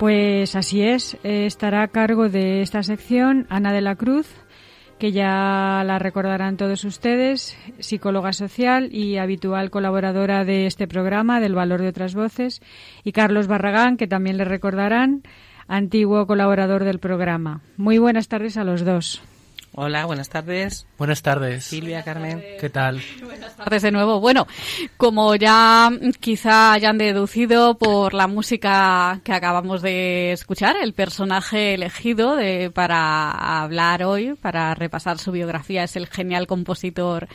Pues así es, eh, estará a cargo de esta sección Ana de la Cruz, que ya la recordarán todos ustedes, psicóloga social y habitual colaboradora de este programa, del Valor de otras Voces, y Carlos Barragán, que también le recordarán, antiguo colaborador del programa. Muy buenas tardes a los dos. Hola, buenas tardes. Buenas tardes. Silvia, Carmen. ¿Qué tal? Buenas tardes de nuevo. Bueno, como ya quizá hayan deducido por la música que acabamos de escuchar, el personaje elegido de, para hablar hoy, para repasar su biografía, es el genial compositor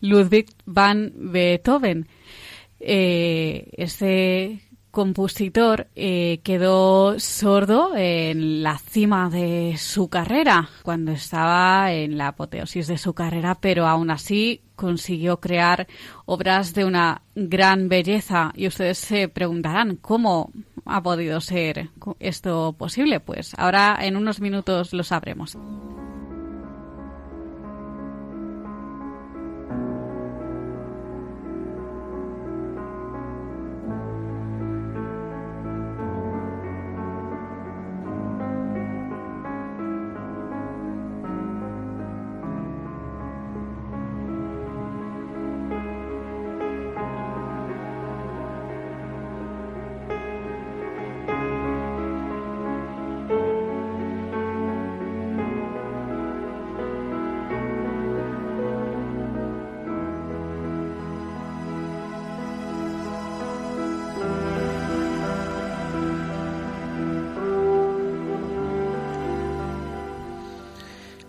Ludwig van Beethoven. Eh, este compositor eh, quedó sordo en la cima de su carrera, cuando estaba en la apoteosis de su carrera, pero aún así consiguió crear obras de una gran belleza. Y ustedes se preguntarán, ¿cómo ha podido ser esto posible? Pues ahora en unos minutos lo sabremos.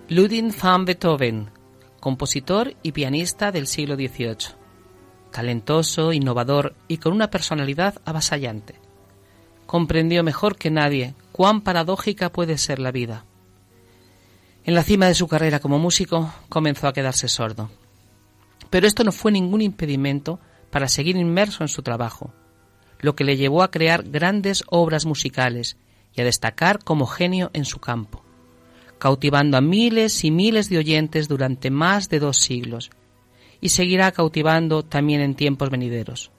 Ludwig van Beethoven, compositor y pianista del siglo XVIII. Talentoso, innovador y con una personalidad avasallante. Comprendió mejor que nadie cuán paradójica puede ser la vida. En la cima de su carrera como músico comenzó a quedarse sordo. Pero esto no fue ningún impedimento para seguir inmerso en su trabajo, lo que le llevó a crear grandes obras musicales y a destacar como genio en su campo, cautivando a miles y miles de oyentes durante más de dos siglos, y seguirá cautivando también en tiempos venideros.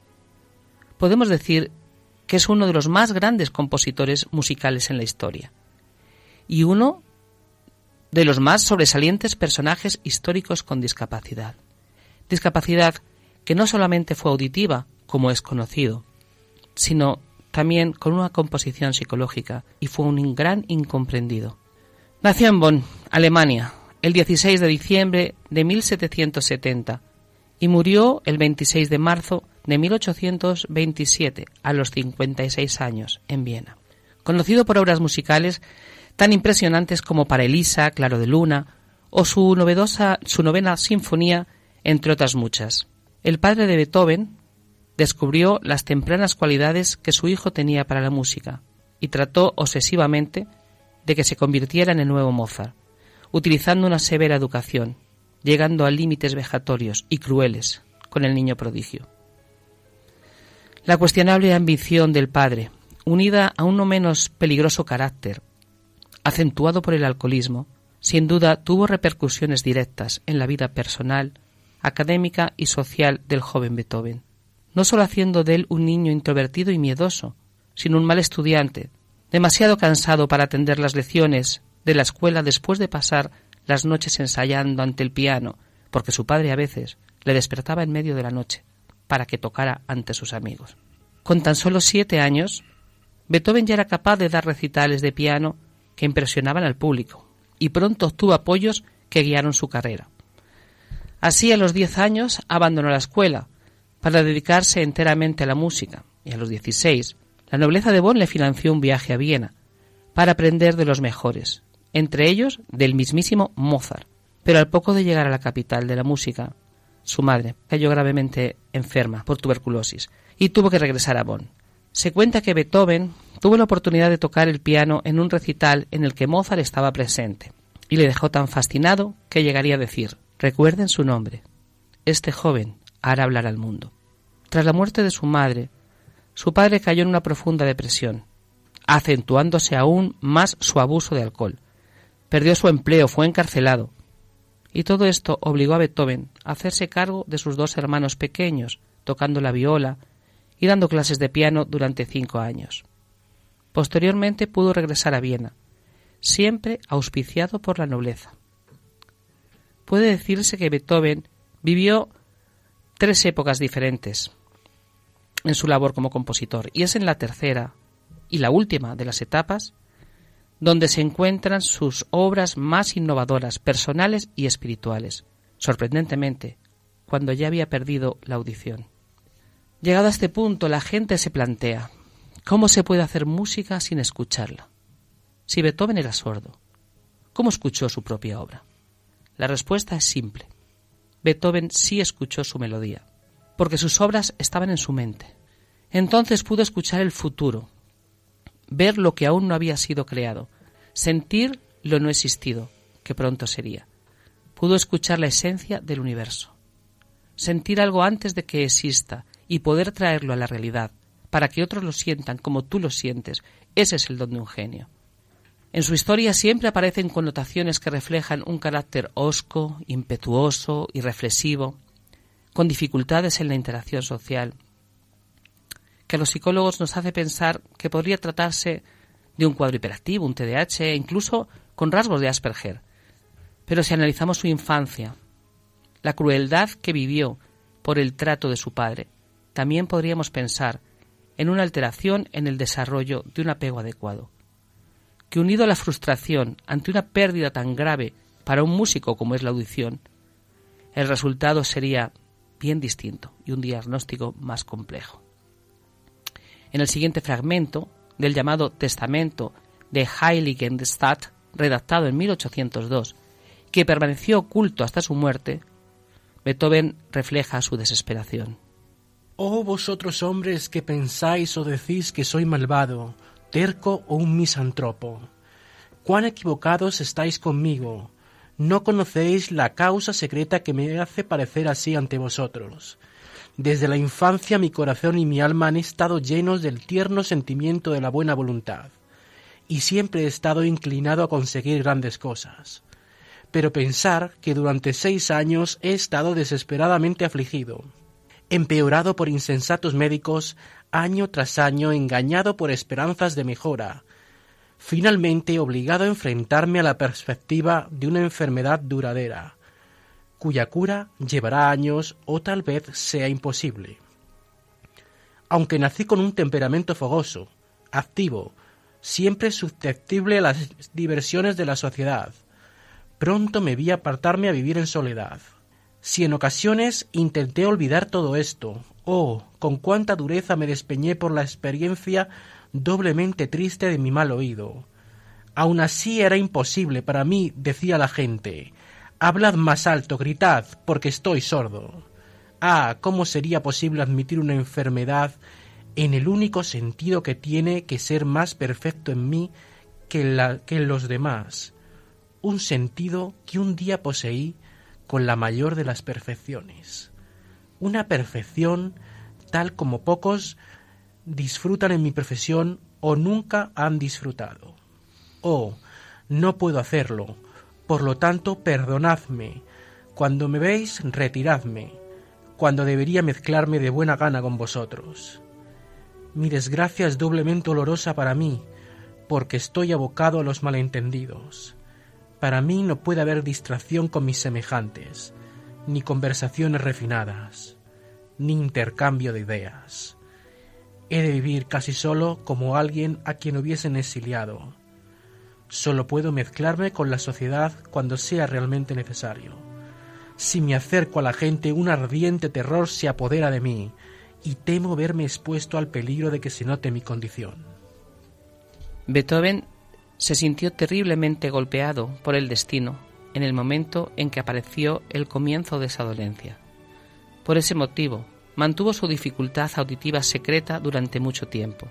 Podemos decir que es uno de los más grandes compositores musicales en la historia, y uno de los más sobresalientes personajes históricos con discapacidad. Discapacidad que no solamente fue auditiva, como es conocido, sino también con una composición psicológica y fue un gran incomprendido. Nació en Bonn, Alemania, el 16 de diciembre de 1770 y murió el 26 de marzo de 1827 a los 56 años en Viena. Conocido por obras musicales tan impresionantes como para Elisa, Claro de Luna o su novedosa su novena sinfonía, entre otras muchas. El padre de Beethoven descubrió las tempranas cualidades que su hijo tenía para la música y trató obsesivamente de que se convirtiera en el nuevo Mozart, utilizando una severa educación, llegando a límites vejatorios y crueles con el niño prodigio. La cuestionable ambición del padre, unida a un no menos peligroso carácter, acentuado por el alcoholismo, sin duda tuvo repercusiones directas en la vida personal, académica y social del joven Beethoven, no sólo haciendo de él un niño introvertido y miedoso, sino un mal estudiante, demasiado cansado para atender las lecciones de la escuela después de pasar las noches ensayando ante el piano, porque su padre a veces le despertaba en medio de la noche para que tocara ante sus amigos. Con tan solo siete años, Beethoven ya era capaz de dar recitales de piano que impresionaban al público, y pronto obtuvo apoyos que guiaron su carrera. Así, a los diez años, abandonó la escuela para dedicarse enteramente a la música, y a los dieciséis, la nobleza de Bonn le financió un viaje a Viena para aprender de los mejores, entre ellos del mismísimo Mozart. Pero al poco de llegar a la capital de la música, su madre cayó gravemente enferma por tuberculosis y tuvo que regresar a Bonn. Se cuenta que Beethoven tuvo la oportunidad de tocar el piano en un recital en el que Mozart estaba presente y le dejó tan fascinado que llegaría a decir, recuerden su nombre, este joven hará hablar al mundo. Tras la muerte de su madre, su padre cayó en una profunda depresión, acentuándose aún más su abuso de alcohol. Perdió su empleo, fue encarcelado. Y todo esto obligó a Beethoven a hacerse cargo de sus dos hermanos pequeños, tocando la viola y dando clases de piano durante cinco años. Posteriormente pudo regresar a Viena, siempre auspiciado por la nobleza. Puede decirse que Beethoven vivió tres épocas diferentes en su labor como compositor, y es en la tercera y la última de las etapas donde se encuentran sus obras más innovadoras, personales y espirituales, sorprendentemente, cuando ya había perdido la audición. Llegado a este punto, la gente se plantea, ¿cómo se puede hacer música sin escucharla? Si Beethoven era sordo, ¿cómo escuchó su propia obra? La respuesta es simple. Beethoven sí escuchó su melodía, porque sus obras estaban en su mente. Entonces pudo escuchar el futuro, ver lo que aún no había sido creado, sentir lo no existido, que pronto sería. Pudo escuchar la esencia del universo, sentir algo antes de que exista y poder traerlo a la realidad, para que otros lo sientan como tú lo sientes. Ese es el don de un genio. En su historia siempre aparecen connotaciones que reflejan un carácter hosco, impetuoso y reflexivo, con dificultades en la interacción social, que a los psicólogos nos hace pensar que podría tratarse de un cuadro hiperactivo, un TDAH, e incluso con rasgos de Asperger. Pero si analizamos su infancia, la crueldad que vivió por el trato de su padre, también podríamos pensar en una alteración en el desarrollo de un apego adecuado que unido a la frustración ante una pérdida tan grave para un músico como es la audición, el resultado sería bien distinto y un diagnóstico más complejo. En el siguiente fragmento del llamado Testamento de Heiligenstadt, redactado en 1802 que permaneció oculto hasta su muerte, Beethoven refleja su desesperación. Oh vosotros hombres que pensáis o decís que soy malvado, terco o un misantropo. Cuán equivocados estáis conmigo. No conocéis la causa secreta que me hace parecer así ante vosotros. Desde la infancia mi corazón y mi alma han estado llenos del tierno sentimiento de la buena voluntad, y siempre he estado inclinado a conseguir grandes cosas. Pero pensar que durante seis años he estado desesperadamente afligido, empeorado por insensatos médicos, año tras año engañado por esperanzas de mejora, finalmente obligado a enfrentarme a la perspectiva de una enfermedad duradera, cuya cura llevará años o tal vez sea imposible. Aunque nací con un temperamento fogoso, activo, siempre susceptible a las diversiones de la sociedad, pronto me vi apartarme a vivir en soledad. Si en ocasiones intenté olvidar todo esto, oh, con cuánta dureza me despeñé por la experiencia doblemente triste de mi mal oído. Aun así era imposible para mí, decía la gente. Hablad más alto, gritad, porque estoy sordo. Ah, cómo sería posible admitir una enfermedad en el único sentido que tiene que ser más perfecto en mí que, la, que en los demás, un sentido que un día poseí con la mayor de las perfecciones, una perfección tal como pocos disfrutan en mi profesión o nunca han disfrutado. Oh, no puedo hacerlo, por lo tanto perdonadme. Cuando me veis, retiradme, cuando debería mezclarme de buena gana con vosotros. Mi desgracia es doblemente olorosa para mí, porque estoy abocado a los malentendidos. Para mí no puede haber distracción con mis semejantes, ni conversaciones refinadas, ni intercambio de ideas. He de vivir casi solo como alguien a quien hubiesen exiliado. Solo puedo mezclarme con la sociedad cuando sea realmente necesario. Si me acerco a la gente, un ardiente terror se apodera de mí, y temo verme expuesto al peligro de que se note mi condición. Beethoven se sintió terriblemente golpeado por el destino en el momento en que apareció el comienzo de esa dolencia. Por ese motivo, mantuvo su dificultad auditiva secreta durante mucho tiempo,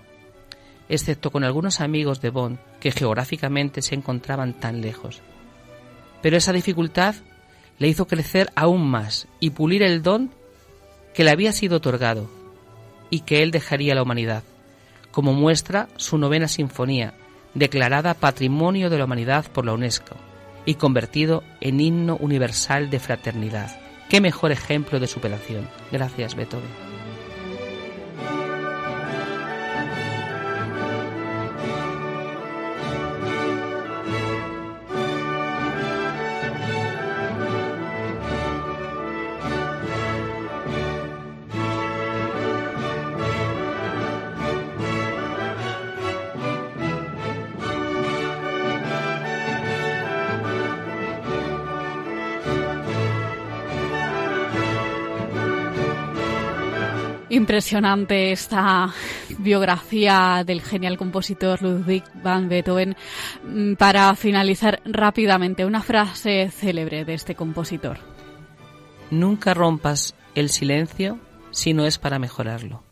excepto con algunos amigos de Bonn que geográficamente se encontraban tan lejos. Pero esa dificultad le hizo crecer aún más y pulir el don que le había sido otorgado y que él dejaría a la humanidad, como muestra su novena sinfonía, declarada Patrimonio de la Humanidad por la UNESCO y convertido en himno universal de fraternidad. Qué mejor ejemplo de superación. Gracias, Beethoven. Impresionante esta biografía del genial compositor Ludwig van Beethoven. Mm, para finalizar rápidamente, una frase célebre de este compositor. Nunca rompas el silencio si no es para mejorarlo.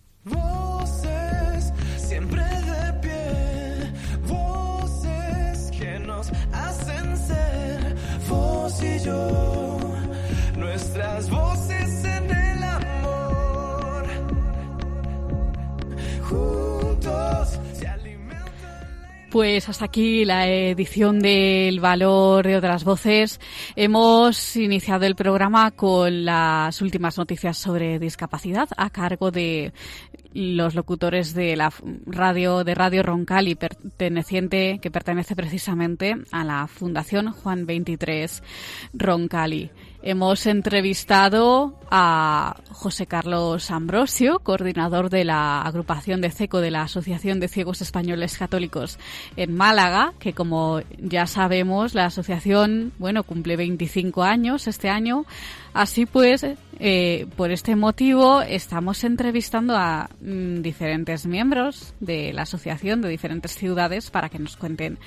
Pues hasta aquí la edición del Valor de otras voces. Hemos iniciado el programa con las últimas noticias sobre discapacidad a cargo de los locutores de la radio de Radio Roncali perteneciente que pertenece precisamente a la Fundación Juan 23 Roncali. Hemos entrevistado a José Carlos Ambrosio, coordinador de la agrupación de CECO de la Asociación de Ciegos Españoles Católicos en Málaga, que como ya sabemos, la asociación, bueno, cumple 25 años este año. Así pues, eh, por este motivo, estamos entrevistando a mm, diferentes miembros de la asociación de diferentes ciudades para que nos cuenten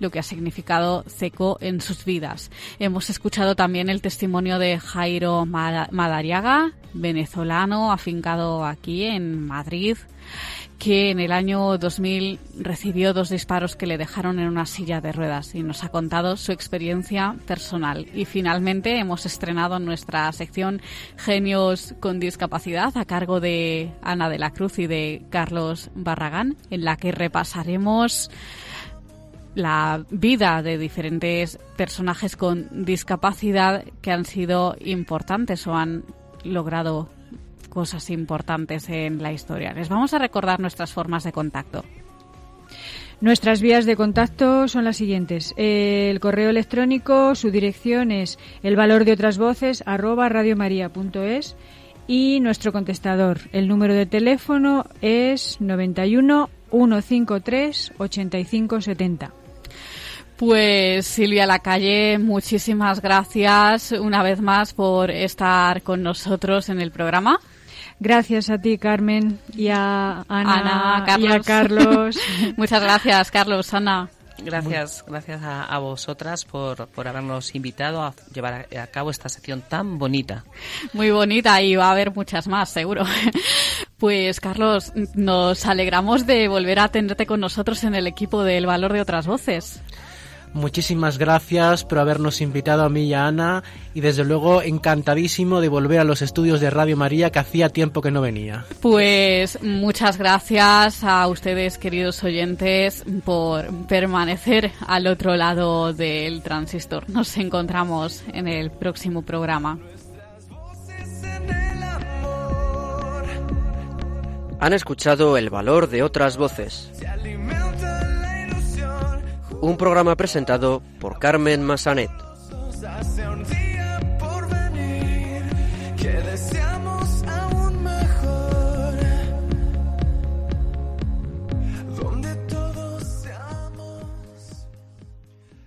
lo que ha significado CECO en sus vidas. Hemos escuchado también el testimonio de Jairo Mada- Madariaga, venezolano, afincado aquí en Madrid, que en el año 2000 recibió dos disparos que le dejaron en una silla de ruedas y nos ha contado su experiencia personal. Y finalmente hemos estrenado nuestra sección Genios con Discapacidad a cargo de Ana de la Cruz y de Carlos Barragán, en la que repasaremos la vida de diferentes personajes con discapacidad que han sido importantes o han logrado cosas importantes en la historia. Les vamos a recordar nuestras formas de contacto. Nuestras vías de contacto son las siguientes. El correo electrónico, su dirección es el valor de otras voces arroba radiomaria.es y nuestro contestador. El número de teléfono es 91 153 85 70. Pues Silvia Lacalle, muchísimas gracias una vez más por estar con nosotros en el programa. Gracias a ti, Carmen, y a Ana, Ana, y a Carlos. Muchas gracias, Carlos, Ana. Gracias, gracias a, a vosotras por, por habernos invitado a llevar a, a cabo esta sección tan bonita. Muy bonita y va a haber muchas más, seguro. Pues Carlos, nos alegramos de volver a tenerte con nosotros en el equipo del Valor de otras Voces. Muchísimas gracias por habernos invitado a mí y a Ana y desde luego encantadísimo de volver a los estudios de Radio María que hacía tiempo que no venía. Pues muchas gracias a ustedes, queridos oyentes, por permanecer al otro lado del transistor. Nos encontramos en el próximo programa. Han escuchado El valor de otras voces. Un programa presentado por Carmen Massanet.